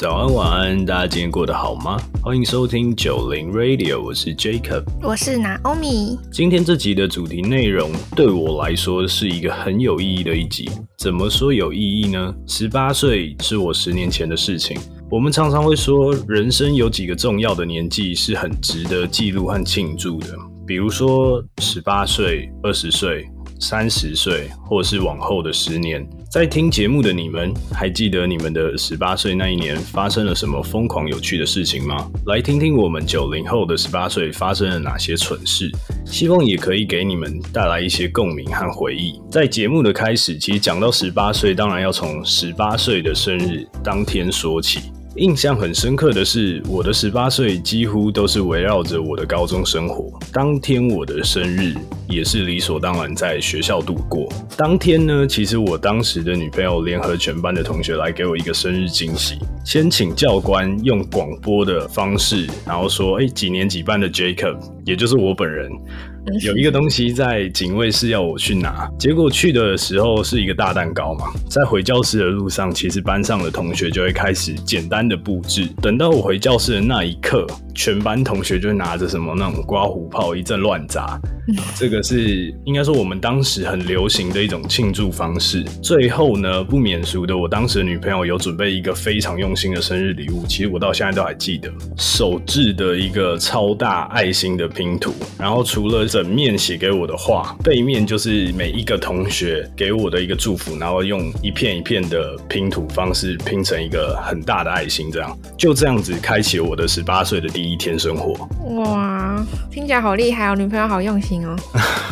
早安，晚安，大家今天过得好吗？欢迎收听九零 Radio，我是 Jacob，我是 Naomi。今天这集的主题内容对我来说是一个很有意义的一集。怎么说有意义呢？十八岁是我十年前的事情。我们常常会说，人生有几个重要的年纪是很值得记录和庆祝的，比如说十八岁、二十岁。三十岁，或是往后的十年，在听节目的你们，还记得你们的十八岁那一年发生了什么疯狂有趣的事情吗？来听听我们九零后的十八岁发生了哪些蠢事，希望也可以给你们带来一些共鸣和回忆。在节目的开始，其实讲到十八岁，当然要从十八岁的生日当天说起。印象很深刻的是，我的十八岁几乎都是围绕着我的高中生活。当天我的生日也是理所当然在学校度过。当天呢，其实我当时的女朋友联合全班的同学来给我一个生日惊喜，先请教官用广播的方式，然后说：“哎，几年几班的 Jacob，也就是我本人。”有一个东西在警卫室要我去拿，结果去的时候是一个大蛋糕嘛。在回教室的路上，其实班上的同学就会开始简单的布置。等到我回教室的那一刻，全班同学就拿着什么那种刮胡泡一阵乱砸。这个是应该说我们当时很流行的一种庆祝方式。最后呢，不免俗的，我当时的女朋友有准备一个非常用心的生日礼物，其实我到现在都还记得，手制的一个超大爱心的拼图。然后除了整面写给我的话，背面就是每一个同学给我的一个祝福，然后用一片一片的拼图方式拼成一个很大的爱心，这样就这样子开启我的十八岁的第一天生活。哇，听起来好厉害哦，女朋友好用心哦。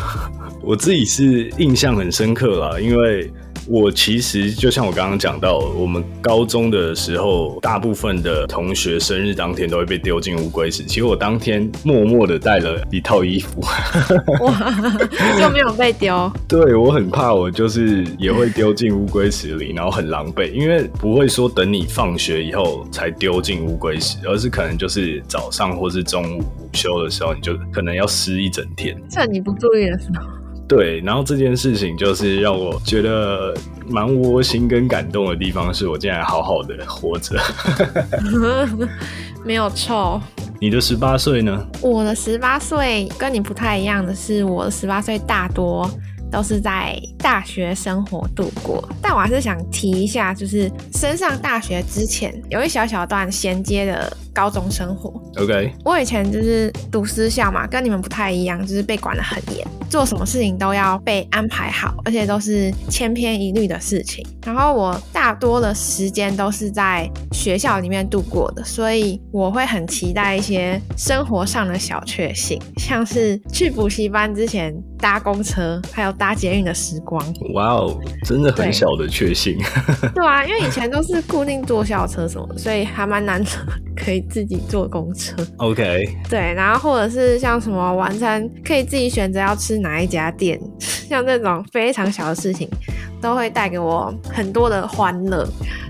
我自己是印象很深刻啦，因为。我其实就像我刚刚讲到，我们高中的时候，大部分的同学生日当天都会被丢进乌龟池。其实我当天默默的带了一套衣服，哇，就没有被丢。对我很怕，我就是也会丢进乌龟池里，然后很狼狈，因为不会说等你放学以后才丢进乌龟池，而是可能就是早上或是中午午休的时候，你就可能要湿一整天。趁你不注意的时候。对，然后这件事情就是让我觉得蛮窝心跟感动的地方，是我竟然好好的活着，没有臭。你的十八岁呢？我的十八岁跟你不太一样的是，我的十八岁大多。都是在大学生活度过，但我还是想提一下，就是升上大学之前有一小小段衔接的高中生活。OK，我以前就是读私校嘛，跟你们不太一样，就是被管得很严，做什么事情都要被安排好，而且都是千篇一律的事情。然后我大多的时间都是在学校里面度过的，所以我会很期待一些生活上的小确幸，像是去补习班之前搭公车，还有。搭捷运的时光，哇哦，真的很小的确幸。对啊，因为以前都是固定坐校车什么的，所以还蛮难得可以自己坐公车。OK，对，然后或者是像什么晚餐可以自己选择要吃哪一家店，像这种非常小的事情，都会带给我很多的欢乐。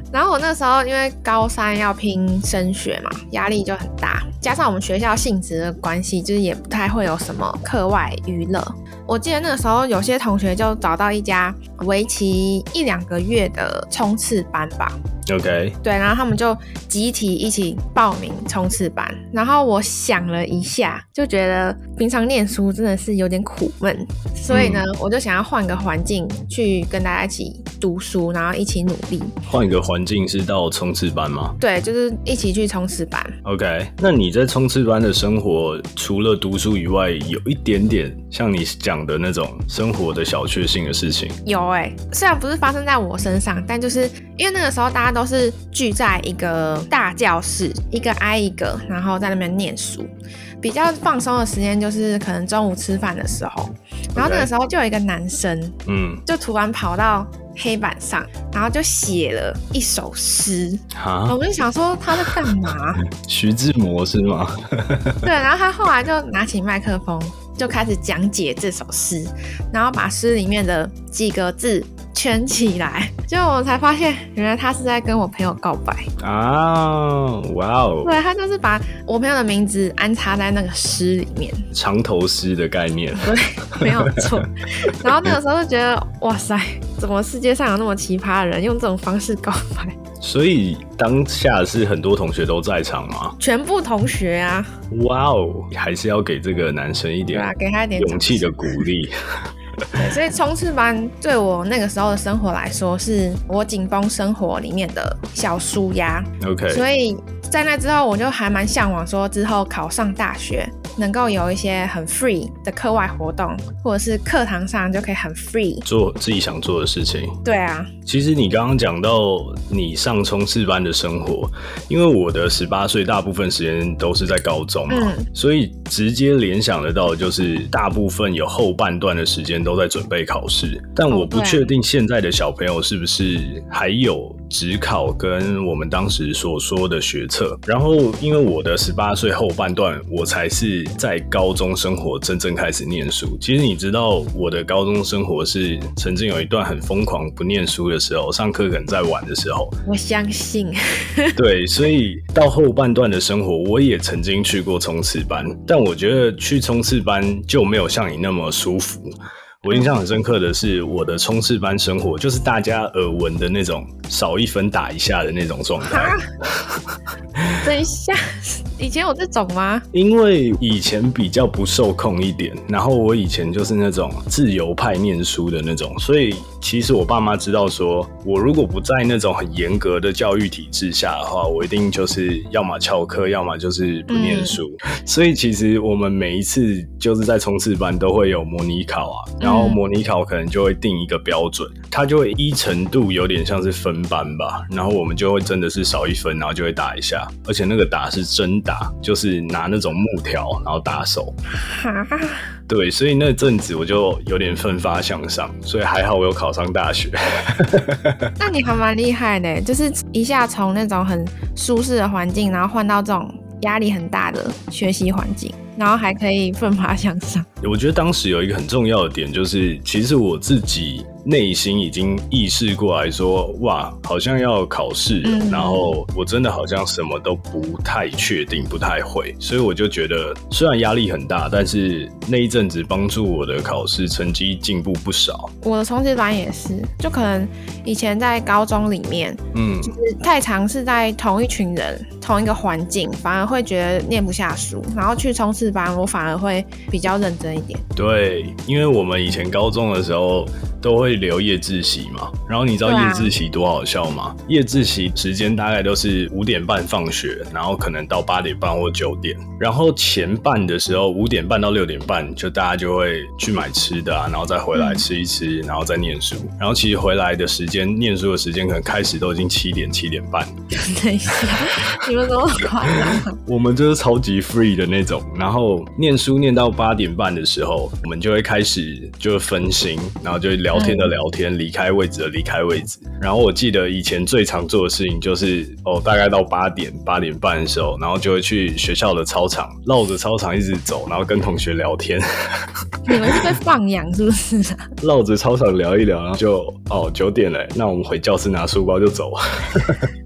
然后我那时候因为高三要拼升学嘛，压力就很大，加上我们学校性质的关系，就是也不太会有什么课外娱乐。我记得那个时候有些同学就找到一家为期一两个月的冲刺班吧。OK，对，然后他们就集体一起报名冲刺班。然后我想了一下，就觉得平常念书真的是有点苦闷，所以呢，我就想要换个环境去跟大家一起读书，然后一起努力。换一个环境是到冲刺班吗？对，就是一起去冲刺班。OK，那你在冲刺班的生活，除了读书以外，有一点点像你讲的那种生活的小确幸的事情？有哎，虽然不是发生在我身上，但就是因为那个时候大家。都是聚在一个大教室，一个挨一个，然后在那边念书。比较放松的时间就是可能中午吃饭的时候，然后那个时候就有一个男生，嗯，就突然跑到黑板上，然后就写了一首诗。啊！我就想说他在干嘛？徐志摩是吗？对，然后他后来就拿起麦克风，就开始讲解这首诗，然后把诗里面的几个字。圈起来，结果我才发现，原来他是在跟我朋友告白啊！哇哦，对他就是把我朋友的名字安插在那个诗里面，长头诗的概念，对，没有错。然后那个时候就觉得，哇塞，怎么世界上有那么奇葩的人，用这种方式告白？所以当下是很多同学都在场吗？全部同学啊，哇哦，还是要给这个男生一点对啊，给他一点勇气的鼓励。对，所以冲刺班对我那个时候的生活来说，是我紧绷生活里面的小舒压。OK，所以在那之后，我就还蛮向往说之后考上大学，能够有一些很 free 的课外活动，或者是课堂上就可以很 free。做自己想做的事情。对啊，其实你刚刚讲到你上冲刺班的生活，因为我的十八岁大部分时间都是在高中嘛，嗯所以直接联想得到的就是大部分有后半段的时间都在准备考试。但我不确定现在的小朋友是不是还有职考跟我们当时所说的学测。然后因为我的十八岁后半段，我才是在高中生活真正开始念书。其实你知道我的高中生活是曾经有一段很疯狂不念书的时候，上课可能在玩的时候。我相信。对，所以到后半段的生活，我也曾经去过冲刺班，但我觉得去冲刺班就没有像你那么舒服。我印象很深刻的是，我的冲刺班生活就是大家耳闻的那种少一分打一下的那种状态。等一下，以前有这种吗？因为以前比较不受控一点，然后我以前就是那种自由派念书的那种，所以其实我爸妈知道说，我如果不在那种很严格的教育体制下的话，我一定就是要么翘课，要么就是不念书。所以其实我们每一次就是在冲刺班都会有模拟考啊，然后模拟考可能就会定一个标准，它就会依程度有点像是分班吧，然后我们就会真的是少一分，然后就会打一下，而且那个打是真打，就是拿那种木条然后打手。哈，对，所以那阵子我就有点奋发向上，所以还好我有考上大学。那你还蛮厉害的，就是一下从那种很舒适的环境，然后换到这种压力很大的学习环境，然后还可以奋发向上。我觉得当时有一个很重要的点，就是其实我自己内心已经意识过来说，哇，好像要考试，嗯然后我真的好像什么都不太确定，不太会，所以我就觉得虽然压力很大，但是那一阵子帮助我的考试成绩进步不少。我的冲刺班也是，就可能以前在高中里面，嗯，就是太尝试在同一群人、同一个环境，反而会觉得念不下书。然后去冲刺班，我反而会比较认真一点。对，因为我们以前高中的时候都会留夜自习嘛，然后你知道夜自习多好笑吗？夜自习时间大概都是五点半放学，然后可能到八点半或九点，然后前半的时候五点半到六点半，就大家就会去买吃的啊，然后再回来嗯。吃一吃，然后再念书，然后其实回来的时间念书的时间可能开始都已经七点七点半，等一下，你们怎么夸张？我们就是超级 free 的那种，然后念书念到八点半的时候，我们就会开始就分心，然后就聊天的聊天，离开位置的离开位置。然后我记得以前最常做的事情就是，哦，大概到八点八点半的时候，然后就会去学校的操场，绕着操场一直走，然后跟同学聊天，你们是被放养是不是啊？绕着操场聊一聊，然后就哦九点了，那我们回教室拿书包就走。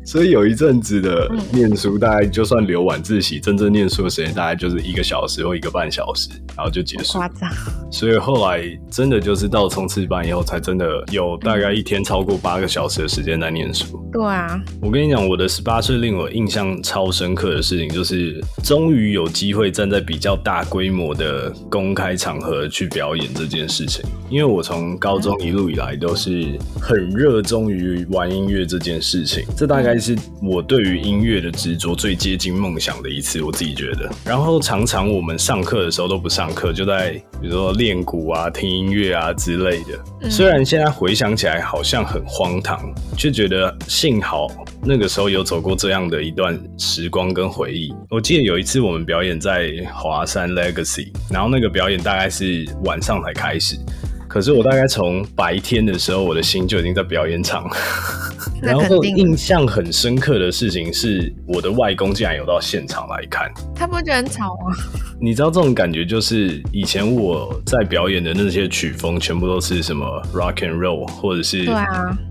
所以有一阵子的念书，大概就算留晚自习，真正念书的时间大概就是一个小时或一个半小时，然后就结束。夸张。所以后来真的就是到冲刺班以后，才真的有大概一天超过八个小时的时间在念书。对啊，我跟你讲，我的十八岁令我印象超深刻的事情，就是终于有机会站在比较大规模的公开场合去表演这件事情。因为我从高中一路以来都是很热衷于玩音乐这件事情，这大概是我对于音乐的执着最接近梦想的一次，我自己觉得。然后常常我们上课的时候都不上课，就在比如说练鼓啊、听音乐啊之类的。虽然现在回想起来好像很荒唐，却觉得幸好那个时候有走过这样的一段时光跟回忆。我记得有一次我们表演在华山 Legacy，然后那个表演大概是晚上才开始。可是我大概从白天的时候，我的心就已经在表演场了。然后印象很深刻的事情是，我的外公竟然有到现场来看。他不会觉得很吵吗？你知道这种感觉，就是以前我在表演的那些曲风，全部都是什么 rock and roll 或者是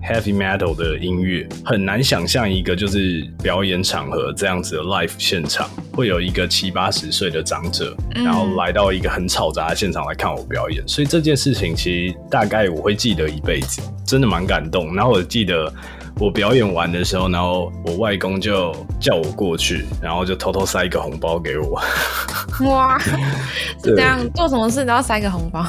heavy metal 的音乐，很难想象一个就是表演场合这样子的 live 现场，会有一个七八十岁的长者，嗯然后来到一个很吵杂的现场来看我表演，所以这件事情其实大概我会记得一辈子，真的蛮感动。然后我记得。我表演完的时候，然后我外公就叫我过去，然后就偷偷塞一个红包给我。哇，是这样，做什么事都要塞个红包。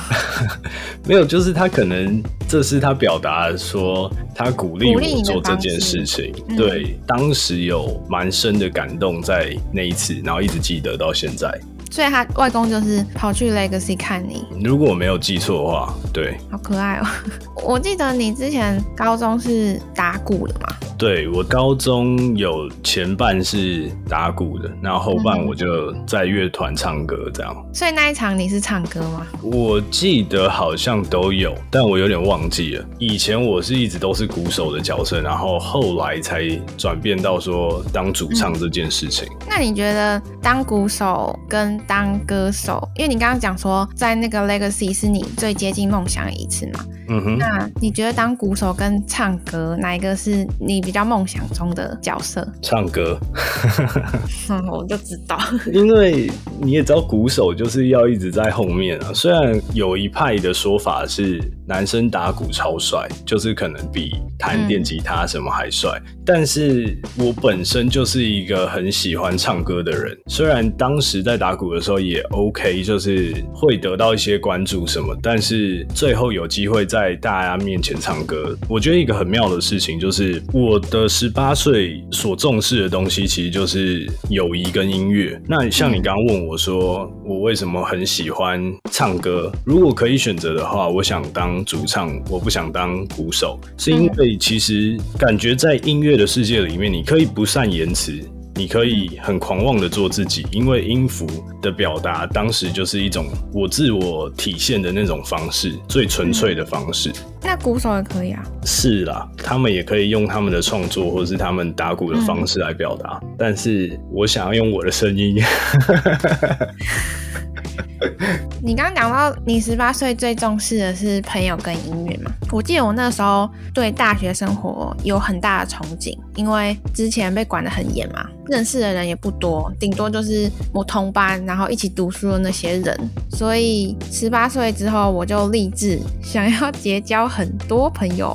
没有，就是他可能这是他表达说他鼓励我做这件事情。嗯对，当时有蛮深的感动在那一次，然后一直记得到现在。所以他外公就是跑去 Legacy 看你，如果我没有记错的话，对，好可爱哦。我记得你之前高中是打鼓的嘛？对我高中有前半是打鼓的，然后后半嗯我就在乐团唱歌这样。所以那一场你是唱歌吗？我记得好像都有，但我有点忘记了。以前我是一直都是鼓手的角色，然后后来才转变到说当主唱这件事情。那你觉得当鼓手跟当歌手，因为你刚刚讲说在那个 Legacy 是你最接近梦想的一次嘛？嗯哼，那你觉得当鼓手跟唱歌哪一个是你比较梦想中的角色？唱歌，嗯，我就知道。因为你也知道，鼓手就是要一直在后面啊。虽然有一派的说法是男生打鼓超帅，就是可能比弹电吉他什么还帅，但是我本身就是一个很喜欢唱歌的人。虽然当时在打鼓的时候也 OK，就是会得到一些关注什么，但是最后有机会在大家面前唱歌，我觉得一个很妙的事情就是我的十八岁所重视的东西，其实就是友谊跟音乐。那像你刚刚问我说，我为什么很喜欢唱歌？如果可以选择的话，我想当主唱，我不想当鼓手，是因为其实感觉在音乐的世界里面，你可以不善言辞。你可以很狂妄的做自己，因为音符的表达当时就是一种我自我体现的那种方式，最纯粹的方式。那鼓手也可以啊。是啦，他们也可以用他们的创作或是他们打鼓的方式来表达，但是我想要用我的声音。你刚刚讲到你十八岁最重视的是朋友跟音乐嘛？我记得我那时候对大学生活有很大的憧憬，因为之前被管得很严嘛，认识的人也不多，顶多就是我同班然后一起读书的那些人。所以十八岁之后，我就立志想要结交很多朋友。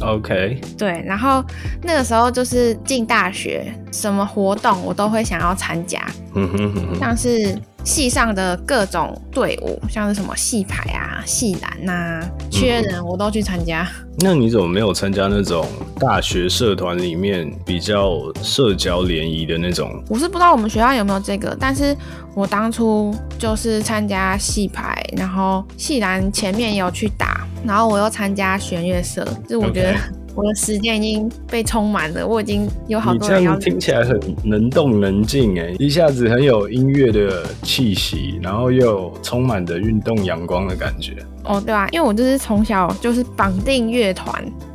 OK，对，然后那个时候就是进大学，什么活动我都会想要参加，嗯哼哼哼，像是系上的各种队伍，像是什么系排啊、系篮呐，缺人我都去参加。那你怎么没有参加那种大学社团里面比较社交联谊的那种？我是不知道我们学校有没有这个，但是我当初就是参加系排，然后系篮前面也有去打，然后我又参加弦乐社，就是我觉得我的时间已经被充满了，我已经有好你这多人要样听起来很能动能静哎，一下子很有音乐的气息，然后又充满着运动阳光的感觉。哦，对啊，因为我就是从小就是绑定乐团，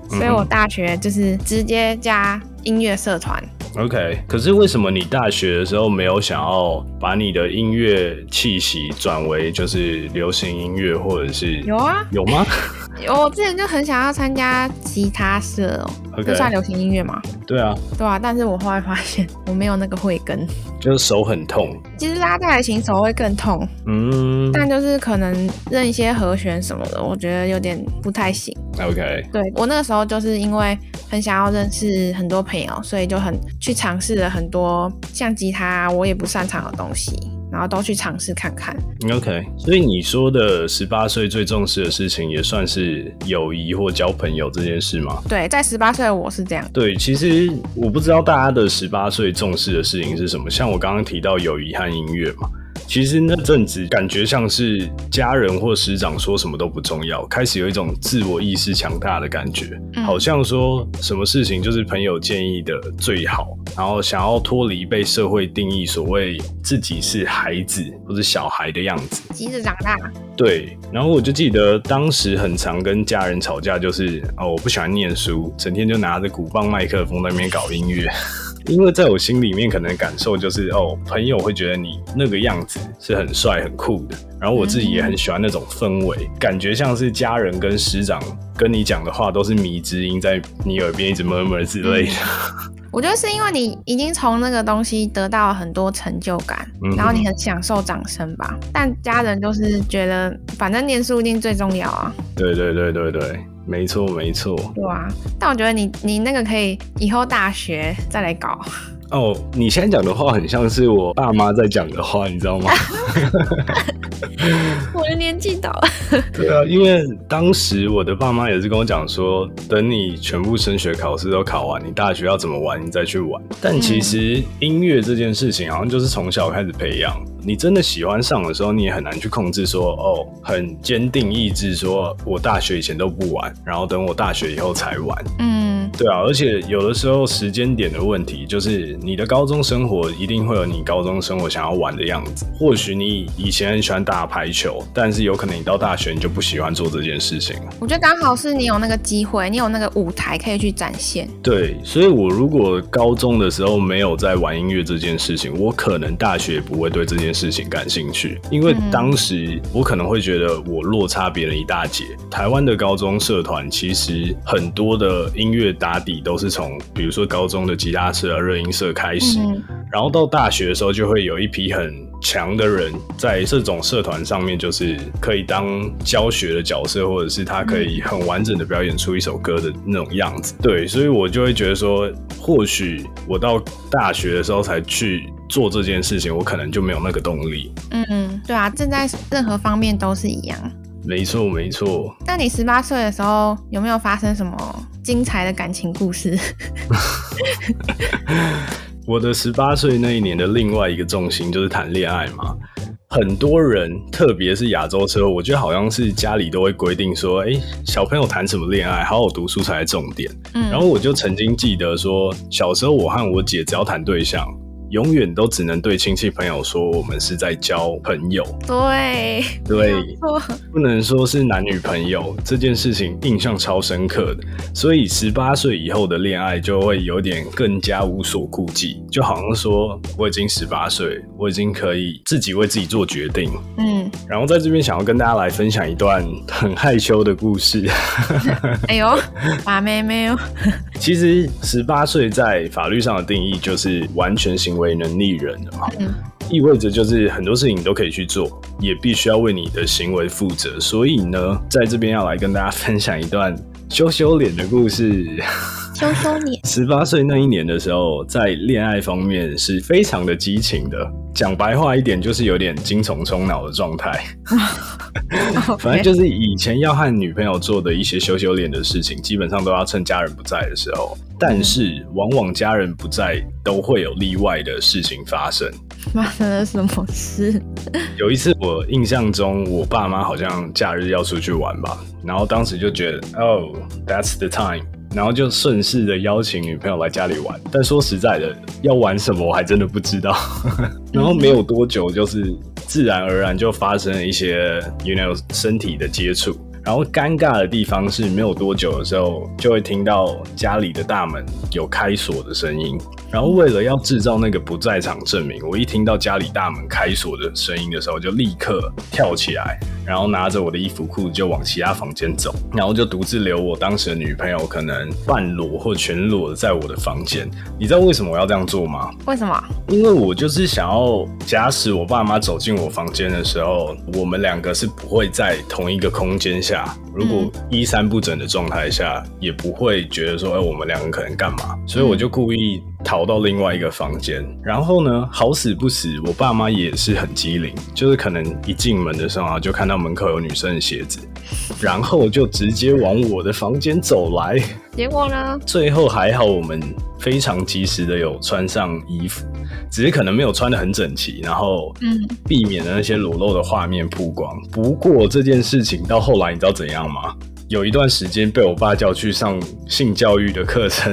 所以我大学就是直接加音乐社团。OK，可是为什么你大学的时候没有想要把你的音乐气息转为就是流行音乐，或者是有啊，有吗有 我之前就很想要参加吉他社哦这算流行音乐吗？对啊，对啊，但是我后来发现我没有那个慧根，就是手很痛。其实拉大提琴手会更痛，嗯但就是可能认一些和弦什么的，我觉得有点不太行。，OK，对我那个时候就是因为很想要认识很多朋友，所以就很去尝试了很多像吉他我也不擅长的东西，然后都去尝试看看。OK，所以你说的十八岁最重视的事情，也算是友谊或交朋友这件事吗？对，在十八岁的我是这样。对，其实我不知道大家的十八岁重视的事情是什么。像我刚刚提到友谊和音乐嘛，其实那阵子感觉像是家人或师长说什么都不重要，开始有一种自我意识强大的感觉，嗯好像说什么事情就是朋友建议的最好，然后想要脱离被社会定义所谓自己是孩子或者小孩的样子。急着长大，对，然后我就记得当时很常跟家人吵架，就是哦，我不喜欢念书，整天就拿着鼓棒、麦克风在那边搞音乐。因为在我心里面，可能感受就是哦，朋友会觉得你那个样子是很帅、很酷的，然后我自己也很喜欢那种氛围，感觉像是家人跟师长跟你讲的话都是迷之音，在你耳边一直 murmur 之类的。我觉得是因为你已经从那个东西得到了很多成就感，嗯然后你很享受掌声吧。但家人就是觉得，反正念书一定最重要啊。对对对对对，没错没错。对啊，但我觉得你你那个可以以后大学再来搞。哦，你现在讲的话很像是我爸妈在讲的话，你知道吗？我的年纪到了。对啊，因为当时我的爸妈也是跟我讲说，等你全部升学考试都考完，你大学要怎么玩，你再去玩。但其实音乐这件事情，好像就是从小开始培养。你真的喜欢上的时候，你也很难去控制说，哦，很坚定意志，说我大学以前都不玩，然后等我大学以后才玩。嗯，对啊，而且有的时候时间点的问题，就是你的高中生活一定会有你高中生活想要玩的样子。或许你以前很喜欢打排球，但是有可能你到大学你就不喜欢做这件事情。我觉得刚好是你有那个机会，你有那个舞台可以去展现。对，所以我如果高中的时候没有在玩音乐这件事情，我可能大学不会对这件。事情感兴趣，因为当时我可能会觉得我落差别人一大截。台湾的高中社团其实很多的音乐打底都是从，比如说高中的吉他社、啊热音社开始，然后到大学的时候就会有一批很强的人在这种社团上面，就是可以当教学的角色，或者是他可以很完整的表演出一首歌的那种样子。对，所以我就会觉得说，或许我到大学的时候才去。做这件事情，我可能就没有那个动力。嗯，对啊，正在任何方面都是一样。没错，没错。那你十八岁的时候有没有发生什么精彩的感情故事？我的十八岁那一年的另外一个重心就是谈恋爱嘛。很多人，特别是亚洲车，我觉得好像是家里都会规定说，哎，小朋友谈什么恋爱，好好读书才是重点。嗯，然后我就曾经记得说，小时候我和我姐只要谈对象。永远都只能对亲戚朋友说我们是在交朋友，对对，不能说是男女朋友。这件事情印象超深刻的，所以十八岁以后的恋爱就会有点更加无所顾忌，就好像说我已经十八岁，我已经可以自己为自己做决定。嗯，然后在这边想要跟大家来分享一段很害羞的故事。哎呦，把妹妹哦。其实十八岁在法律上的定义就是完全行为。为能力人的嘛，意味着就是很多事情你都可以去做，也必须要为你的行为负责。所以呢，在这边要来跟大家分享一段羞羞脸的故事。羞羞脸。十八岁那一年的时候，在恋爱方面是非常的激情的。讲白话一点，就是有点精虫充脑的状态。反正就是以前要和女朋友做的一些羞羞脸的事情，基本上都要趁家人不在的时候。但是往往家人不在，都会有例外的事情发生。发生了什么事？有一次我印象中，我爸妈好像假日要出去玩吧，然后当时就觉得，Oh, that's the time。然后就顺势的邀请女朋友来家里玩，但说实在的，要玩什么我还真的不知道。然后没有多久，就是自然而然就发生了一些，you know，身体的接触。然后尴尬的地方是，没有多久的时候，就会听到家里的大门有开锁的声音。然后为了要制造那个不在场证明，我一听到家里大门开锁的声音的时候，就立刻跳起来，然后拿着我的衣服裤就往其他房间走，然后就独自留我当时的女朋友可能半裸或全裸的在我的房间。你知道为什么我要这样做吗？为什么？因为我就是想要假使我爸妈走进我房间的时候，我们两个是不会在同一个空间下。下。如果衣衫不整的状态下，也不会觉得说，哎，我们两个可能干嘛？所以我就故意逃到另外一个房间。然后呢，好死不死，我爸妈也是很机灵，就是可能一进门的时候啊，就看到门口有女生的鞋子，然后就直接往我的房间走来。结果呢？最后还好，我们非常及时的有穿上衣服，只是可能没有穿的很整齐，然后嗯，避免了那些裸露的画面曝光。不过这件事情到后来，你知道怎样吗？有一段时间被我爸叫去上性教育的课程，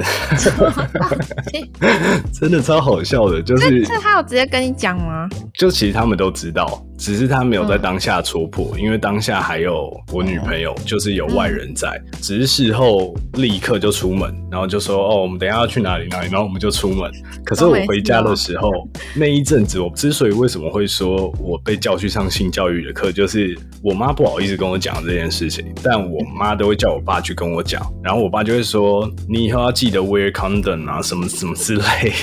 真的超好笑的。就是这他有直接跟你讲吗？就其实他们都知道。只是他没有在当下戳破，因为当下还有我女朋友，就是有外人在。只是事后立刻就出门，然后就说：“哦，我们等下要去哪里哪里。”然后我们就出门。可是我回家的时候，那一阵子，我之所以为什么会说我被叫去上性教育的课，就是我妈不好意思跟我讲这件事情，但我妈都会叫我爸去跟我讲。然后我爸就会说：“你以后要记得 wear condom 啊，什么什么之类。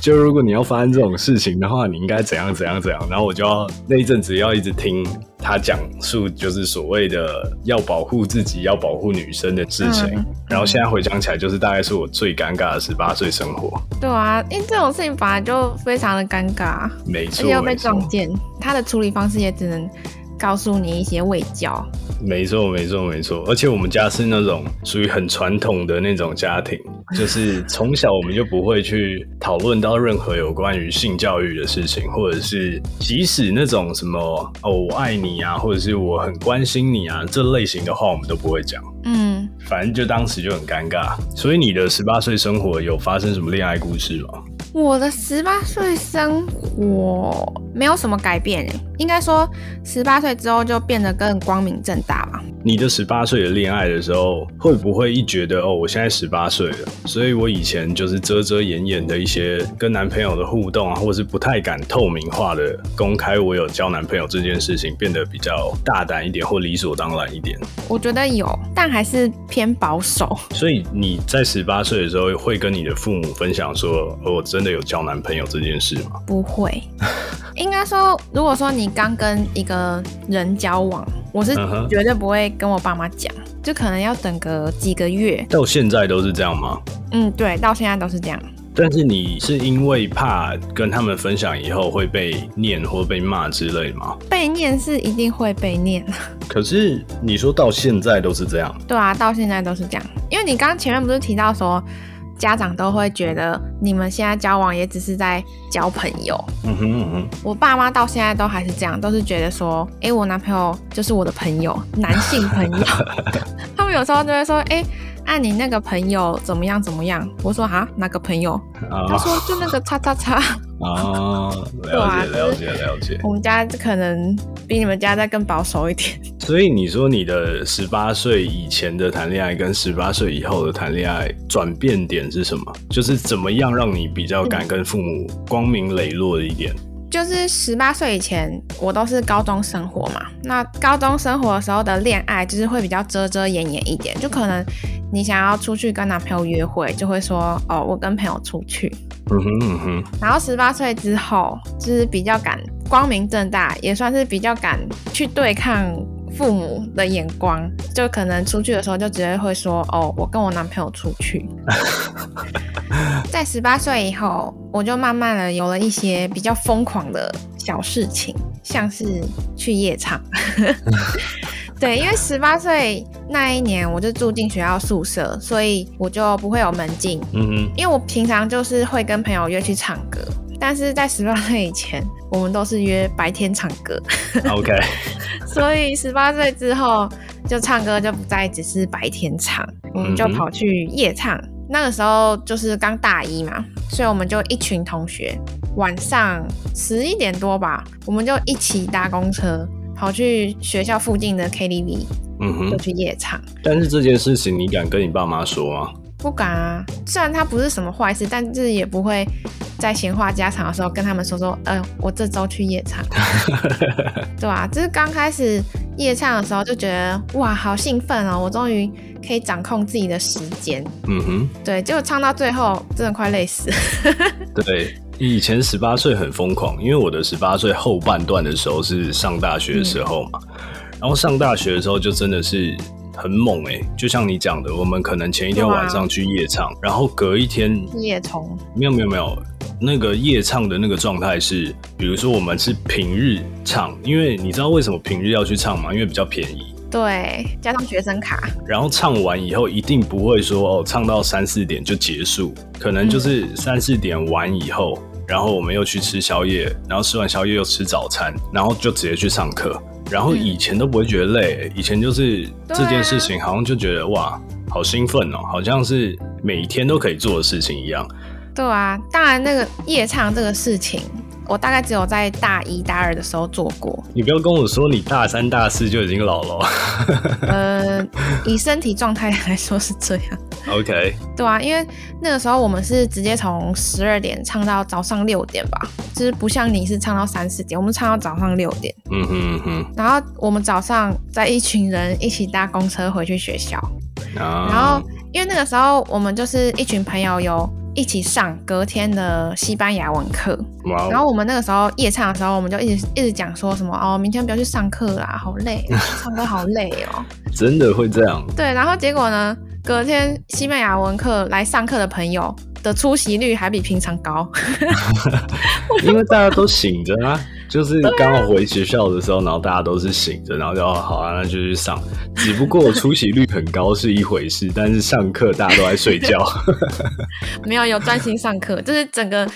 就如果你要发生这种事情的话，你应该怎样样怎样怎样，然后我就要那一阵子要一直听他讲述，就是所谓的要保护自己、要保护女生的事情。嗯然后现在回想起来，就是大概是我最尴尬的十八岁生活。对啊，因为这种事情本来就非常的尴尬，没错，而且又被撞见，他的处理方式也只能告诉你一些未教。没错，没错，没错。而且我们家是那种属于很传统的那种家庭，就是从小我们就不会去讨论到任何有关于性教育的事情，或者是即使那种什么哦我爱你啊，或者是我很关心你啊这类型的话，我们都不会讲。嗯，反正就当时就很尴尬。所以你的十八岁生活有发生什么恋爱故事吗？我的十八岁生活没有什么改变诶，应该说十八岁之后就变得更光明正大吧。你的十八岁的恋爱的时候，会不会一觉得哦，我现在十八岁了，所以我以前就是遮遮掩掩的一些跟男朋友的互动啊，或是不太敢透明化的公开我有交男朋友这件事情，变得比较大胆一点或理所当然一点。我觉得有，但还是偏保守。所以你在十八岁的时候，会跟你的父母分享说，哦我真的有交男朋友这件事吗？不会，应该说，如果说你刚跟一个人交往，我是绝对不会跟我爸妈讲，就可能要等个几个月。到现在都是这样吗？嗯，对，到现在都是这样。但是你是因为怕跟他们分享以后会被念或被骂之类吗？被念是一定会被念，可是你说到现在都是这样，对啊，到现在都是这样。因为你刚刚前面不是提到说，家长都会觉得你们现在交往也只是在交朋友。嗯哼嗯哼，我爸妈到现在都还是这样，都是觉得说，哎、我男朋友就是我的朋友，男性朋友。他们有时候就会说，哎、按、你那个朋友怎么样怎么样？我说啊，哪个朋友？他啊说就那个叉叉叉。啊 了解了解了解。我们家可能比你们家再更保守一点。所以你说你的十八岁以前的谈恋爱跟十八岁以后的谈恋爱转变点是什么？就是怎么样让你比较敢跟父母光明磊落一点？就是十八岁以前，我都是高中生活嘛。那高中生活的时候的恋爱，就是会比较遮遮掩掩一点，就可能你想要出去跟男朋友约会，就会说哦，我跟朋友出去。嗯哼嗯哼，然后十八岁之后，就是比较敢光明正大，也算是比较敢去对抗父母的眼光，就可能出去的时候就直接会说哦，我跟我男朋友出去。在十八岁以后，我就慢慢的有了一些比较疯狂的小事情，像是去夜场。对，因为十八岁那一年我就住进学校宿舍，所以我就不会有门禁，嗯哼，因为我平常就是会跟朋友约去唱歌，但是在十八岁以前，我们都是约白天唱歌，OK，所以十八岁之后就唱歌就不再只是白天唱，我们就跑去夜唱。那个时候就是刚大一嘛，所以我们就一群同学，晚上十一点多吧，我们就一起搭公车跑去学校附近的 KTV，嗯哼。就去夜唱。但是这件事情你敢跟你爸妈说吗？不敢啊，虽然它不是什么坏事，但是也不会在闲话家常的时候跟他们说说，呃，我这周去夜唱，对吧、就是刚开始夜唱的时候就觉得哇，好兴奋哦，我终于可以掌控自己的时间，嗯哼，对，结果唱到最后真的快累死。对，以前十八岁很疯狂，因为我的十八岁后半段的时候是上大学的时候嘛，然后上大学的时候就真的是很猛哎、就像你讲的，我们可能前一天晚上去夜唱，然后隔一天夜虫，没有没有没有，那个夜唱的那个状态是，比如说我们是平日唱，因为你知道为什么平日要去唱吗？因为比较便宜。对，加上学生卡，然后唱完以后，一定不会说哦，唱到三四点就结束，可能就是三四点完以后，然后我们又去吃宵夜，然后吃完宵夜又吃早餐，然后就直接去上课。然后以前都不会觉得累，以前就是这件事情好像就觉得哇，好兴奋哦，好像是每天都可以做的事情一样。对啊，当然那个夜唱这个事情，我大概只有在大一大二的时候做过，你不要跟我说你大三大四就已经老了呃，以身体状态来说是这样。，OK，对啊，因为那个时候我们是直接从十二点唱到早上六点吧，就是不像你是唱到三四点，我们唱到早上六点。嗯哼嗯哼，然后我们早上在一群人一起搭公车回去学校，啊，然后因为那个时候我们就是一群朋友有一起上隔天的西班牙文课。然后我们那个时候夜唱的时候，我们就一直一直讲说什么哦，明天不要去上课啦，好累，唱歌好累哦。真的会这样？对，然后结果呢，隔天西班牙文课来上课的朋友的出席率还比平常高。因为大家都醒着啊，就是刚好回学校的时候，然后大家都是醒着，然后就哦好啊，那就去上。只不过出席率很高是一回事，但是上课大家都在睡觉。没有有专心上课，就是整个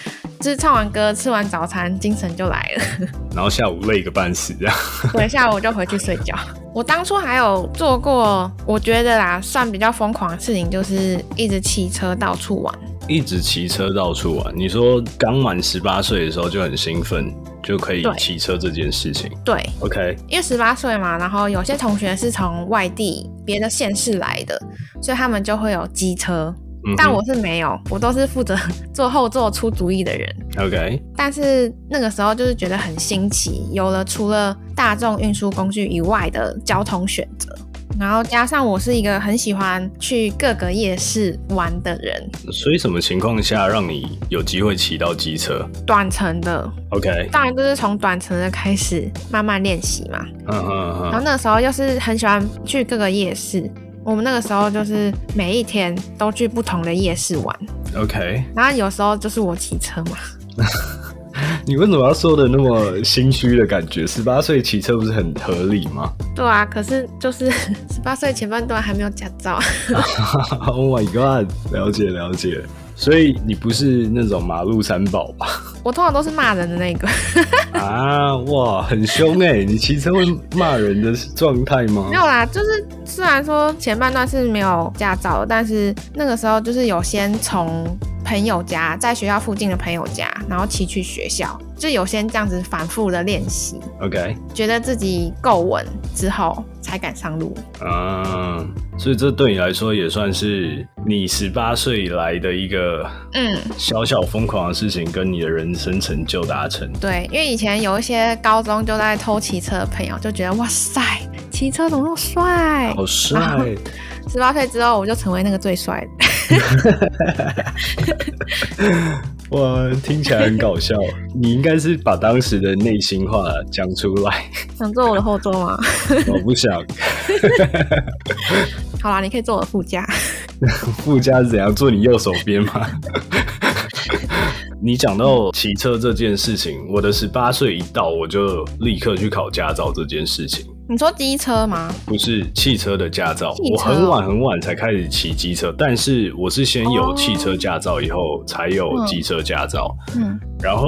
就是唱完歌、吃完早餐，精神就来了。然后下午累个半死，这样。对，下午就回去睡觉。我当初还有做过，我觉得啦，算比较疯狂的事情，就是一直骑车到处玩。一直骑车到处玩。你说刚满十八岁的时候就很兴奋，就可以骑车这件事情。对，OK，因为十八岁嘛，然后有些同学是从外地别的县市来的，所以他们就会有机车。嗯但我是没有，我都是负责坐后座出主意的人。OK，但是那个时候就是觉得很新奇，有了除了大众运输工具以外的交通选择，然后加上我是一个很喜欢去各个夜市玩的人，所以什么情况下让你有机会骑到机车？短程的，？OK，当然就是从短程的开始慢慢练习嘛。嗯哼然后那个时候又是很喜欢去各个夜市，我们那个时候就是每一天都去不同的夜市玩，OK，然后有时候就是我骑车嘛，你为什么要说的那么心虚的感觉？十八岁骑车不是很合理吗对啊，可是就是 十八岁前半段还没有驾照。Oh my god，了解了解。所以你不是那种马路三宝吧？我通常都是骂人的那个，啊，哇，很凶哎、你骑车会骂人的状态吗没？有啦，就是虽然说前半段是没有驾照，但是那个时候就是有先从朋友家，在学校附近的朋友家，然后骑去学校，就有先这样子反复的练习，OK，觉得自己够稳之后才敢上路。嗯，所以这对你来说也算是你十八岁以来的一个嗯，小小疯狂的事情，跟你的人生成就达成。对，因为以前有一些高中就在偷骑车的朋友，就觉得哇塞，骑车怎么那么帅？好帅！十八岁之后，我就成为那个最帅的。哇，听起来很搞笑。你应该是把当时的内心话讲出来。想坐我的后座吗？我不想，好啦，你可以坐我的副驾。副驾是怎样坐你右手边吗？你讲到骑车这件事情，我的十八岁一到，我就立刻去考驾照这件事情。你说机车吗？不是汽车的驾照，我很晚很晚才开始骑机车，但是我是先有哦汽车驾照，以后才有机车驾照。嗯，然后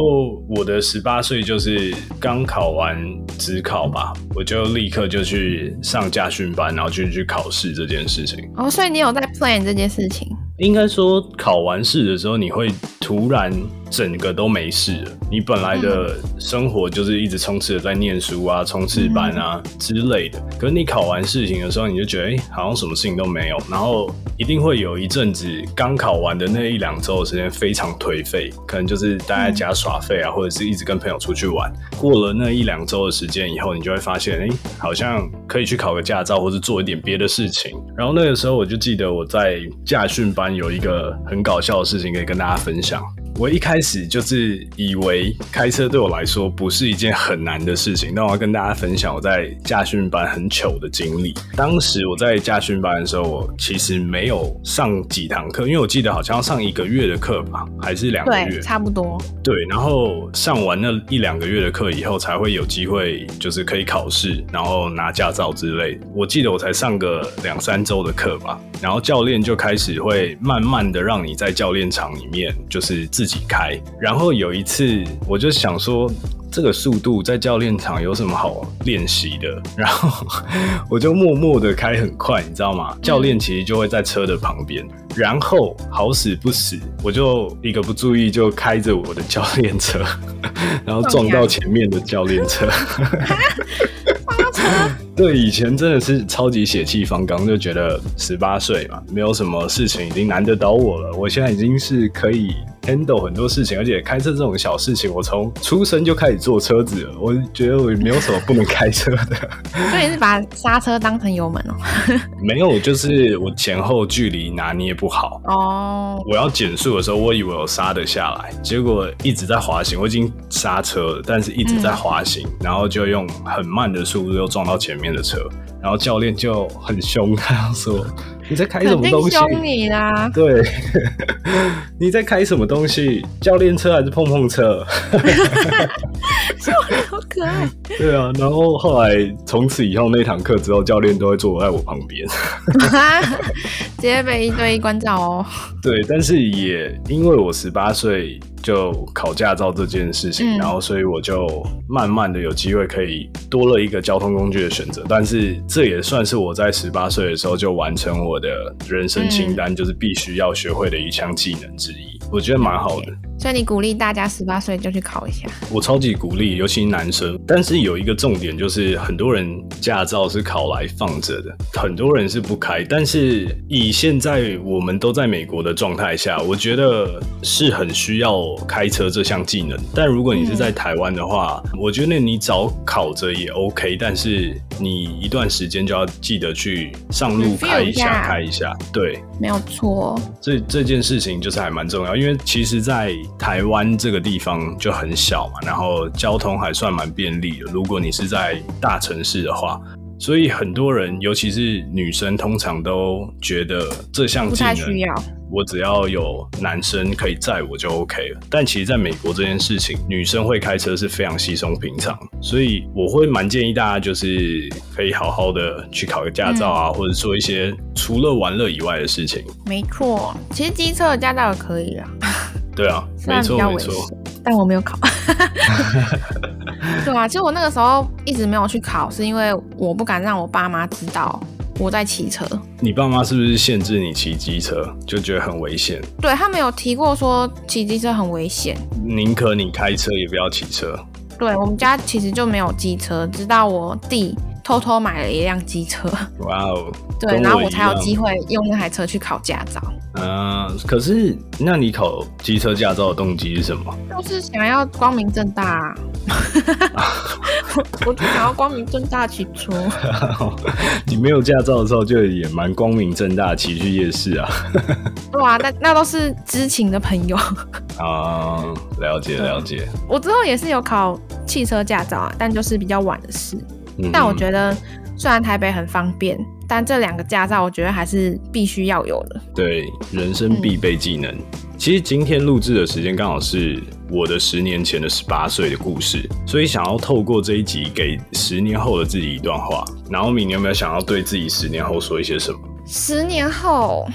我的十八岁就是刚考完职考吧，我就立刻就去上驾训班，然后就去考试这件事情。哦，所以你有在 plan 这件事情？应该说考完试的时候，你会突然整个都没事了。你本来的生活就是一直充斥着在念书啊、冲刺班啊之类的。可是你考完事情的时候，你就觉得哎、诶好像什么事情都没有，然后一定会有一阵子刚考完的那一两周的时间非常颓废，可能就是待在家耍废啊，或者是一直跟朋友出去玩。过了那一两周的时间以后，你就会发现，哎、好像可以去考个驾照，或是做一点别的事情。然后那个时候，我就记得我在驾训班有一个很搞笑的事情可以跟大家分享。我一开始就是以为开车对我来说不是一件很难的事情，但我要跟大家分享我在驾训班很糗的经历。当时我在驾训班的时候，我其实没有上几堂课，因为我记得好像要上一个月的课吧，还是两个月，？差不多。对，然后上完那一两个月的课以后，才会有机会，就是可以考试，然后拿驾照之类的。我记得我才上个两三周的课吧，然后教练就开始会慢慢的让你在教练场里面就是自己开。然后有一次，我就想说。这个速度在教练场有什么好练习的？然后我就默默的开很快，你知道吗？教练其实就会在车的旁边，然后好死不死，我就一个不注意就开着我的教练车，然后撞到前面的教练车。对，以前真的是超级血气方刚，就觉得十八岁嘛，没有什么事情已经难得倒我了。我现在已经是可以 handle 很多事情，而且开车这种小事情，我从出生就开始坐车子了，我觉得我没有什么不能开车的。所以是把刹车当成油门哦？没有，就是我前后距离拿捏不好。哦，我要减速的时候，我以为我刹得下来，结果一直在滑行。我已经刹车了，但是一直在滑行，然后就用很慢的速度又撞到前面的车，然后教练就很凶，他要说。你在开什么东西？凶你啦！对，你在开什么东西？教练车还是碰碰车？笑好可爱。对啊，然后后来从此以后那堂课之后，教练都会坐在我旁边，直接被一对一关照哦。对，但是也因为我十八岁。就考驾照这件事情，然后所以我就慢慢的有机会可以多了一个交通工具的选择，但是这也算是我在十八岁的时候就完成我的人生清单，就是必须要学会的一项技能之一，我觉得蛮好的。所以你鼓励大家十八岁就去考一下？我超级鼓励，尤其男生。但是有一个重点就是，很多人驾照是考来放着的，很多人是不开。但是以现在我们都在美国的状态下，我觉得是很需要开车这项技能。但如果你是在台湾的话，我觉得你早考着也 OK，但是你一段时间就要记得去上路开一下，开一下。对，没有错。这这件事情就是还蛮重要，因为其实，在台湾这个地方就很小嘛，然后交通还算蛮便利的。如果你是在大城市的话，所以很多人，尤其是女生，通常都觉得这项技能我只要有男生可以载我就 OK 了。但其实，在美国这件事情，女生会开车是非常稀松平常，所以我会蛮建议大家，就是可以好好的去考个驾照啊，或者做一些除了玩乐以外的事情。没错，其实机车的驾照也可以啊。对啊，虽然比较危险，但我没有考。对啊，其实我那个时候一直没有去考，是因为我不敢让我爸妈知道我在骑车。你爸妈是不是限制你骑机车，就觉得很危险？对他没有提过说骑机车很危险，宁可你开车也不要骑车。对我们家其实就没有机车，直到我弟。偷偷买了一辆机车，哇哦！对，然后我才有机会用那台车去考驾照。嗯，可是那你考机车驾照的动机是什么？就是想要光明正大。我就想要光明正大骑车。你没有驾照的时候，就也蛮光明正大骑去夜市啊。对啊，那那都是知情的朋友。啊，了解了解。我之后也是有考汽车驾照啊，但就是比较晚的事。但我觉得，虽然台北很方便，但这两个驾照我觉得还是必须要有的。对，人生必备技能。其实今天录制的时间刚好是我的十年前的十八岁的故事，所以想要透过这一集给十年后的自己一段话。然后，你有没有想要对自己十年后说一些什么？十年后，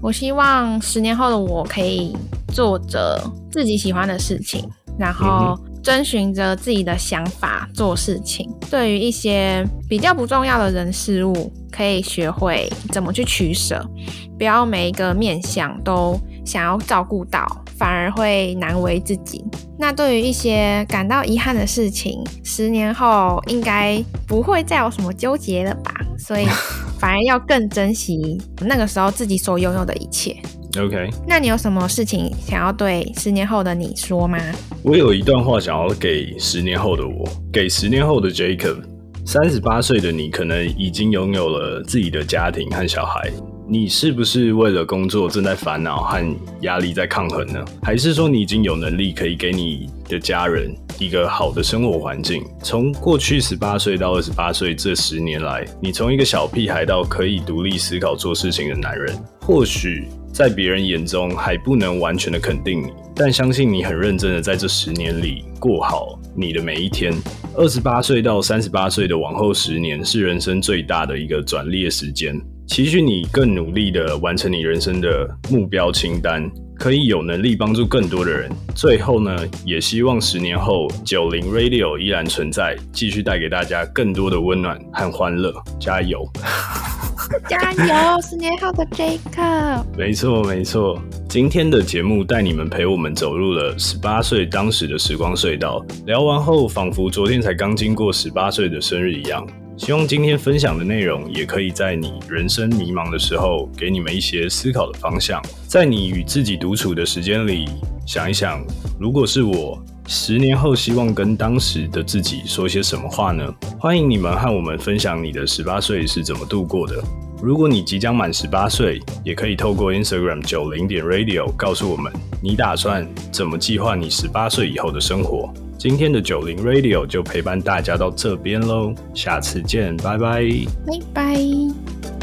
我希望十年后的我可以做着自己喜欢的事情，然后。遵循着自己的想法做事情，对于一些比较不重要的人事物，可以学会怎么去取舍，不要每一个面相都想要照顾到，反而会难为自己。那对于一些感到遗憾的事情，十年后应该不会再有什么纠结了吧？所以反而要更珍惜那个时候自己所拥有的一切。OK，那你有什么事情想要对十年后的你说吗？我有一段话想要给十年后的我，给十年后的 Jacob。三十八岁的你可能已经拥有了自己的家庭和小孩，你是不是为了工作正在烦恼和压力在抗衡呢？还是说你已经有能力可以给你的家人一个好的生活环境？从过去十八岁到二十八岁这十年来，你从一个小屁孩到可以独立思考做事情的男人，或许。在别人眼中还不能完全的肯定你，但相信你很认真的在这十年里过好你的每一天。二十八岁到三十八岁的往后十年是人生最大的一个转捩时间，期许你更努力的完成你人生的目标清单，可以有能力帮助更多的人。最后呢，也希望十年后九零 Radio 依然存在，继续带给大家更多的温暖和欢乐。加油！加油，十年后的 Jacob。没错，没错。今天的节目带你们陪我们走入了十八岁当时的时光隧道。聊完后，仿佛昨天才刚经过十八岁的生日一样。希望今天分享的内容，也可以在你人生迷茫的时候，给你们一些思考的方向。在你与自己独处的时间里，想一想，如果是我，十年后希望跟当时的自己说些什么话呢？欢迎你们和我们分享你的十八岁是怎么度过的。如果你即将满十八岁，也可以透过 Instagram 九零点 Radio 告诉我们，你打算怎么计划你十八岁以后的生活。今天的九零 Radio 就陪伴大家到这边喽，下次见，拜拜，拜拜。